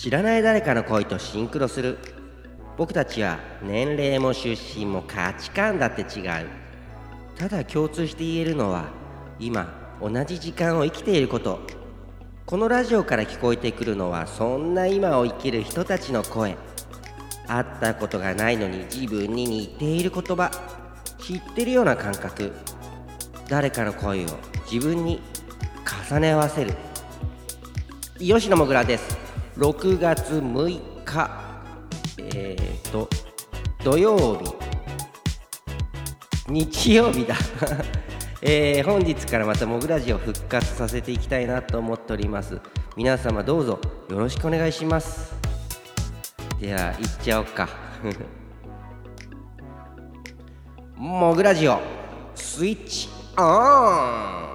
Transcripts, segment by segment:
知らない誰かの恋とシンクロする。僕たちは年齢も出身も価値観だって違う。ただ共通して言えるのは今同じ時間を生きていること。このラジオから聞こえてくるのはそんな今を生きる人たちの声。会ったことがないのに自分に似ている言葉。知ってるような感覚。誰かの声を自分に重ね合わせる。吉野もぐらです。6月6日。えー、と土曜日。日曜日だ。えー、本日からまたモグラジオ復活させていきたいなと思っております。皆様どうぞよろしくお願いします。では行っちゃおうか。モグラジオスイッチオン。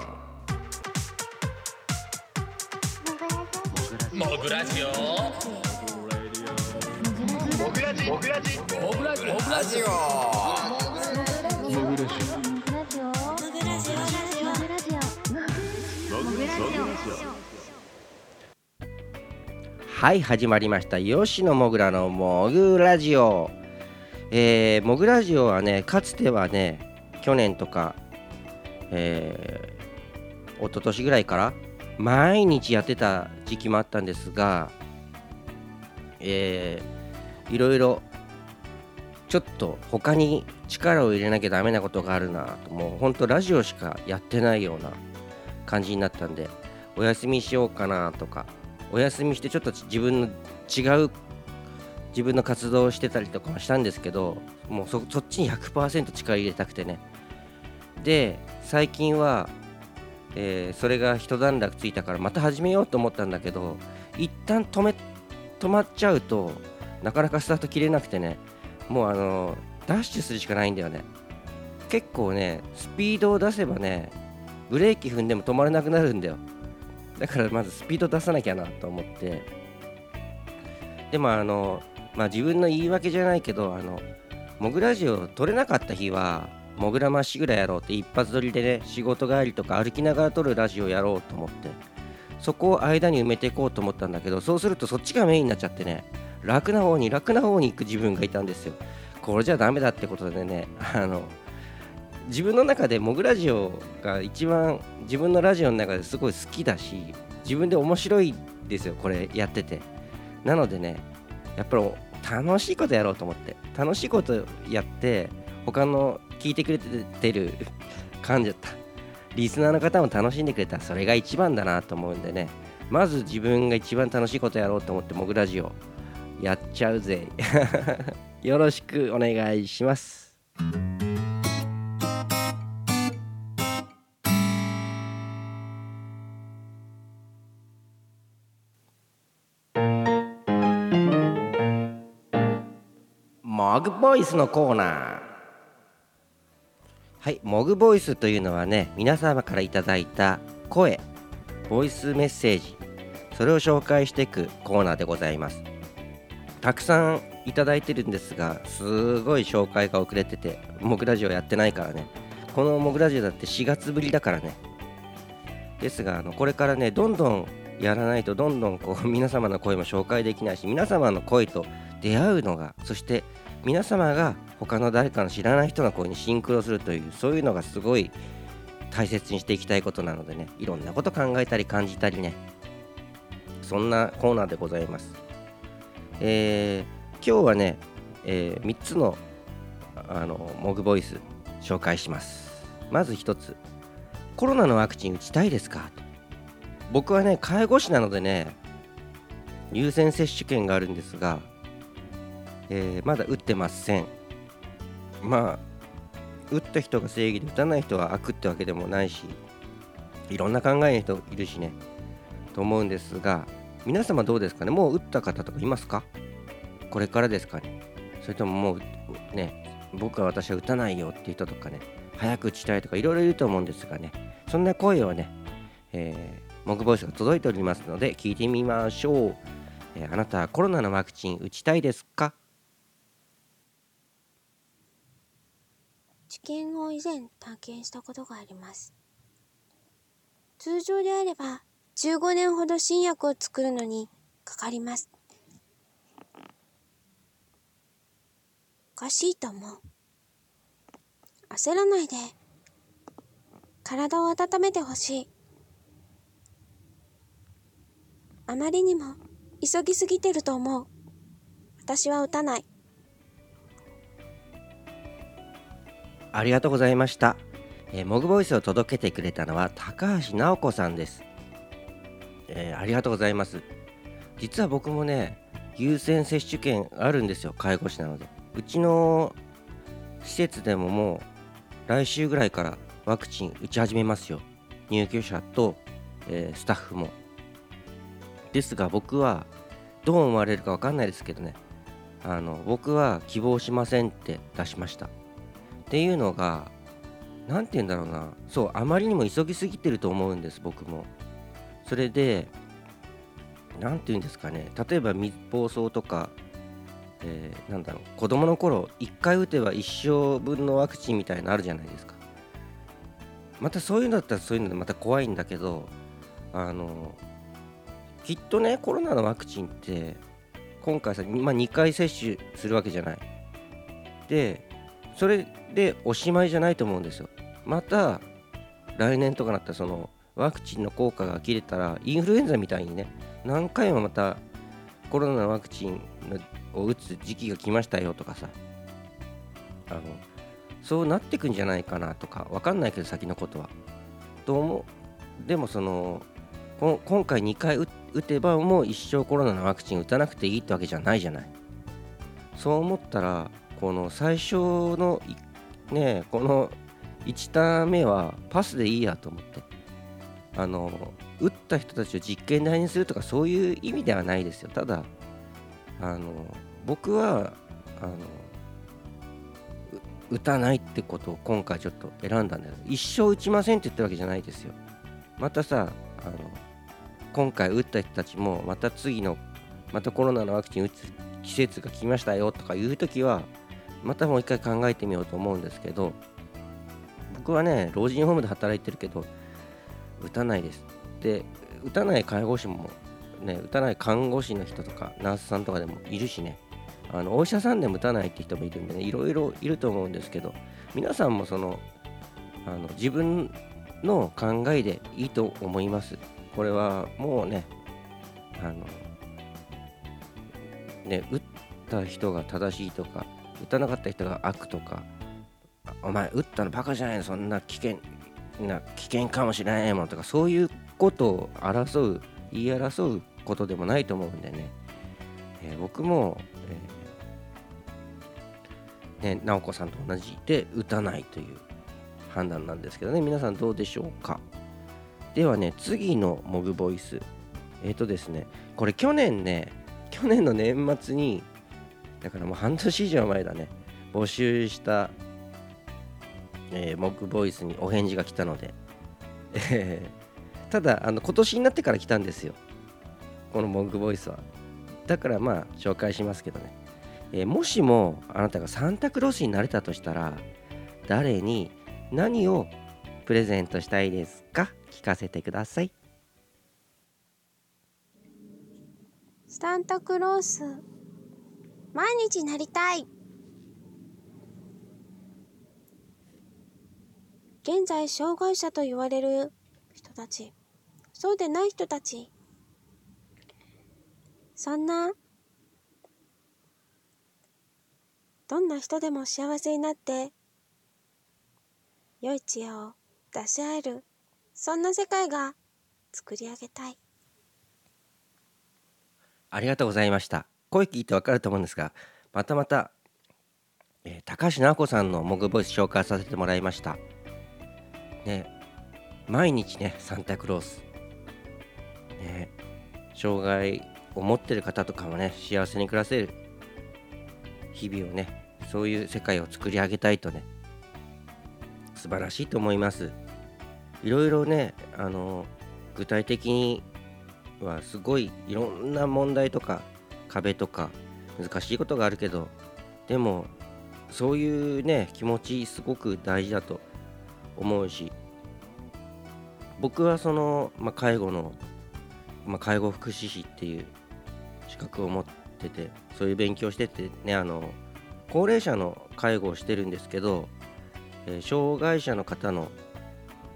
グラジオ。モグラジオ。モグラジモグラジオ。モグラジオ。モグラジオ。はい始まりました吉野もぐらのモグラジオ。えー、モグラジオ。はねかつてはね去年とかえー、一昨年ぐらいから毎日やってた時期もあったんですがえー、いろいろちょっと他に力を入れなきゃダメなことがあるなともうほんとラジオしかやってないような感じになったんでお休みしようかなとかお休みしてちょっと自分の違う自分の活動をしてたりとかもしたんですけどもうそっちに100%力入れたくてね。で最近は、えー、それが一段落ついたからまた始めようと思ったんだけど一旦止め止まっちゃうとなかなかスタート切れなくてねもうあのダッシュするしかないんだよね。結構ねスピードを出せばねブレーキ踏んでも止まれなくなるんだよ。だからまずスピード出さなきゃなと思って。でもあのまあ自分の言い訳じゃないけどあのモグラジオ撮れなかった日はモグラまっしぐらやろうって一発撮りでね仕事帰りとか歩きながら撮るラジオやろうと思ってそこを間に埋めていこうと思ったんだけどそうするとそっちがメインになっちゃってね楽な方に楽な方に行く自分がいたんですよ。これじゃダメだってことでねあの自分の中でモグラジオが一番自分のラジオの中ですごい好きだし自分で面白いですよこれやってて。なのでねやっぱり楽しいことやろうと思って楽しいことやって他の聞いてくれてる噛んじゃった。リスナーの方も楽しんでくれた。それが一番だなと思うんでね。まず自分が一番楽しいことやろうと思ってモグラジオやっちゃうぜ。よろしくお願いします。モグボイスのコーナー。はいモグボイスというのはね皆様からいただいた声ボイスメッセージそれを紹介していくコーナーでございます。たくさんいただいてるんですがすごい紹介が遅れててモグラジオやってないからね。このモグラジオだって4月ぶりだからね。ですがあのこれからねどんどんやらないとどんどんこう皆様の声も紹介できないし皆様の声と出会うのがそして皆様が他の誰かの知らない人の声にシンクロするというそういうのがすごい大切にしていきたいことなのでねいろんなこと考えたり感じたりねそんなコーナーでございます。えー、今日はね、えー、3つのあのモグボイス紹介します。まず1つコロナのワクチン打ちたいですか？と。僕はね介護士なのでね優先接種券があるんですがえー、まだ打ってません。まあ打った人が正義で打たない人は悪ってわけでもないしいろんな考えの人いるしねと思うんですが皆様どうですかね？もう打った方とかいますか？これからですかね？それとももうね僕は私は打たないよっていう人とかね早く打ちたいとかいろいろいると思うんですがねそんな声をね、えー、モグボイスが届いておりますので聞いてみましょう、えー、あなたはコロナのワクチン打ちたいですか？地験を以前探検したことがあります。通常であれば15年ほど新薬を作るのにかかります。おかしいと思う。焦らないで体を温めてほしい。あまりにも急ぎすぎてると思う。私は打たない。ありがとうございました。えーモグボイスを届けてくれたのは高橋直子さんです。えーありがとうございます。実は僕もね、優先接種券あるんですよ、介護士なので。うちの施設でももう来週ぐらいからワクチン打ち始めますよ。入居者と、えースタッフも。ですが僕はどう思われるかわかんないですけどね、あの僕は希望しませんって出しました。っていうのが何て言うんだろうな。そうあまりにも急ぎすぎてると思うんです僕も。それで何て言うんですかね。例えば密封草とか、えーなんだろう。子供の頃1回打てば一生分のワクチンみたいなのあるじゃないですか。またそういうのだったらそういうのでまた怖いんだけどあのきっとねコロナのワクチンって今回さ、まあ、2回接種するわけじゃない。でそれでおしまいじゃないと思うんですよ。また来年とかなったらそのワクチンの効果が切れたらインフルエンザみたいにね何回もまたコロナのワクチンを打つ時期が来ましたよとかさあのそうなってくんじゃないかなとかわかんないけど先のことは。と思うでもそのこ今回2回打てばもう一生コロナのワクチン打たなくていいってわけじゃないじゃない。そう思ったらこの最初のねこの1ターン目はパスでいいやと思ってあの打った人たちを実験台にするとかそういう意味ではないですよ。ただあの僕はあの打たないってことを今回ちょっと選んだんだよ。一生打ちませんって言ってるわけじゃないですよ。またさあの今回打った人たちもまた次のまたコロナのワクチン打つ季節が来ましたよとかいう時はまたもう一回考えてみようと思うんですけど僕はね老人ホームで働いてるけど打たないです。で打たない介護士もね打たない看護師の人とかナースさんとかでもいるしね。あのお医者さんでも打たないって人もいるんでねいろいろいると思うんですけど皆さんもそのあの自分の考えでいいと思います。これはもうねあのね打った人が正しいとか打たなかった人が悪とかお前打ったのバカじゃないのそんな危険な危険かもしれないもんとかそういうことを争う言い争うことでもないと思うんでね、えー僕も、えーね、直子さんと同じで打たないという判断なんですけどね。皆さんどうでしょうか？ではね次のモグボイス。えっ、とですねこれ去年ね去年の年末にだからもう半年以上前だね。募集した、えーモグボイスにお返事が来たので、えーただあの今年になってから来たんですよ。このモグボイスは。だからまあ紹介しますけどね、えーもしもあなたがサンタクロースになれたとしたら誰に何をプレゼントしたいですか？聞かせてください。サンタクロース、毎日なりたい。現在障害者と言われる人たち、そうでない人たち、そんな、どんな人でも幸せになって、良い知恵を出し合える、そんな世界が作り上げたい。ありがとうございました。声聞いてわかると思うんですが、またまた、えー高橋直子さんのモグボイス紹介させてもらいました。ね、毎日ね、サンタクロース。ね、障害を持ってる方とかもね、幸せに暮らせる日々をね、そういう世界を作り上げたいとね、素晴らしいと思います。いろいろね、あの、具体的にはすごいいろんな問題とか壁とか難しいことがあるけどでもそういうね気持ちすごく大事だと思うし僕はその、まあ、介護の、まあ、介護福祉士っていう資格を持っててそういう勉強しててねあの高齢者の介護をしてるんですけど、えー、障害者の方の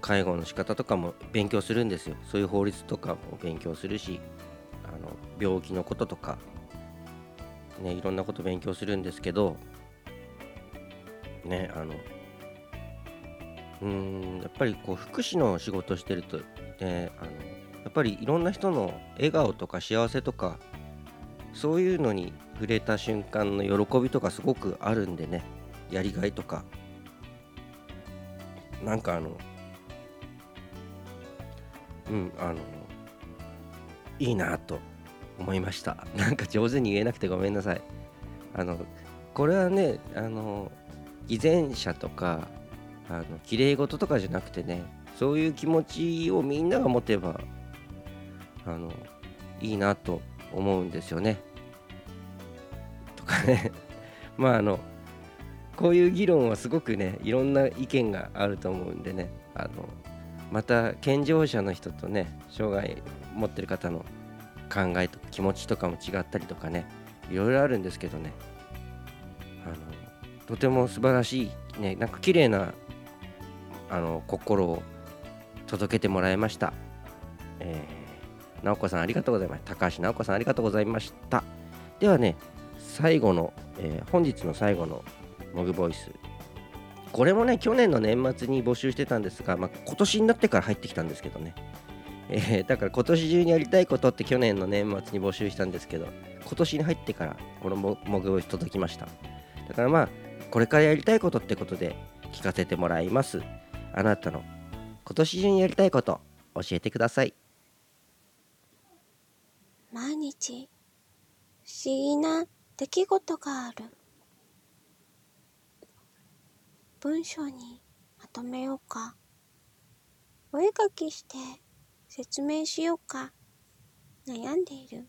介護の仕方とかも勉強するんですよ。そういう法律とかも勉強するしあの病気のこととかねいろんなこと勉強するんですけどねあのうんやっぱりこう福祉の仕事してるとねあのやっぱりいろんな人の笑顔とか幸せとかそういうのに触れた瞬間の喜びとかすごくあるんでねやりがいとか。なんかあのうんあのいいなと思いました。なんか上手に言えなくてごめんなさい。あのこれはねあの偽善者とかあの綺麗事とかじゃなくてねそういう気持ちをみんなが持てばあのいいなと思うんですよね。とかね。まああのこういう議論はすごくねいろんな意見があると思うんでね。あのまた健常者の人とね障害持ってる方の考えとか気持ちとかも違ったりとかねいろいろあるんですけどね。あのとても素晴らしいねなんか綺麗なあの心を届けてもらいました、えー、直子さんありがとうございました。高橋直子さんありがとうございました。ではね最後の、えー、本日の最後のモグボイス。これもね去年の年末に募集してたんですが、まあ、今年になってから入ってきたんですけどね、えー、だから今年中にやりたいことって去年の年末に募集したんですけど今年に入ってからこのモグボイス届きました。だからまあこれからやりたいことってことで聞かせてもらいます。あなたの今年中にやりたいこと教えてください。毎日不思議な出来事がある。文章にまとめようか。お絵かきして説明しようか。悩んでいる。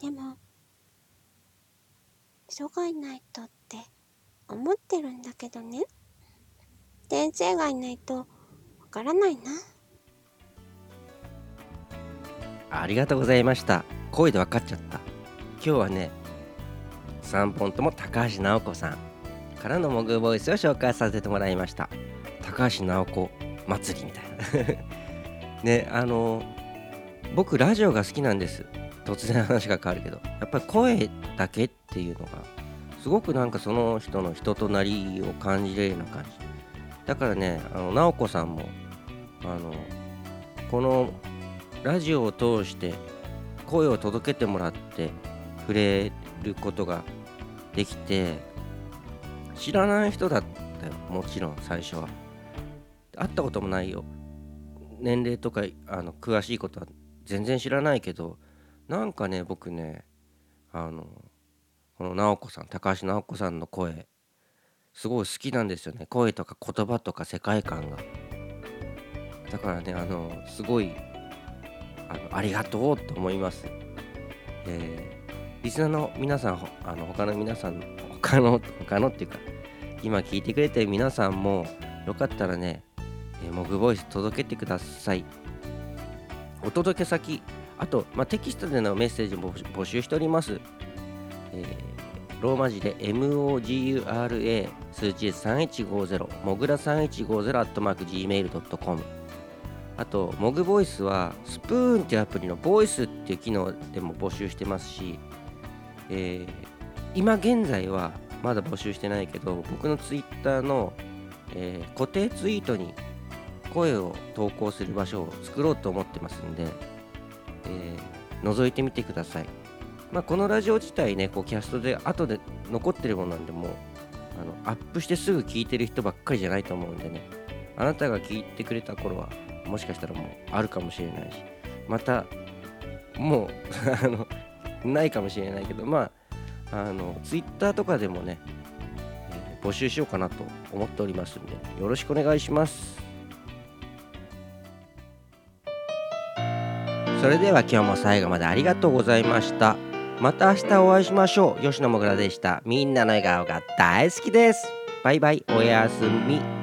でも人がいないとって思ってるんだけどね。先生がいないとわからないな。ありがとうございました。声で分かっちゃった。今日はね3本とも高橋直子さん。からのモグボイスを紹介させてもらいました。高橋直子祭りみたいな。ねあの僕ラジオが好きなんです。突然話が変わるけど。やっぱり声だけっていうのがすごくなんかその人の人となりを感じれるような感じ。だからねあの直子さんもあのこのラジオを通して声を届けてもらって触れることができて知らない人だったよもちろん最初は。会ったこともないよ。年齢とかあの詳しいことは全然知らないけどなんかね僕ねあのこの直子さん高橋直子さんの声すごい好きなんですよね。声とか言葉とか世界観が。だからねあのすごいあのありがとうと思います、えー、リスナーの皆さんあの他の皆さん他の他のっていうか今聞いてくれてる皆さんもよかったらね、えー、モグボイス届けてください。お届け先あと、まあ、テキストでのメッセージも募集しております、えー、ローマ字で MOGURA 数字で3150モグラ3150アットマーク Gmail.com あと、モグボイスはスプーンっていうアプリのボイスっていう機能でも募集してますし、えー今現在はまだ募集してないけど僕のツイッターの、えー、固定ツイートに声を投稿する場所を作ろうと思ってますんで、えー、覗いてみてください、まあ、このラジオ自体ねこうキャストで後で残ってるものなんでもうあのアップしてすぐ聞いてる人ばっかりじゃないと思うんでね。あなたが聞いてくれた頃はもしかしたらもうあるかもしれないし。またもう あのないかもしれないけどまああのツイッターとかでもね、募集しようかなと思っておりますんでよろしくお願いします。それでは今日も最後までありがとうございました。また明日お会いしましょう。吉野もぐらでした。みんなの笑顔が大好きです。バイバイ。おやすみ。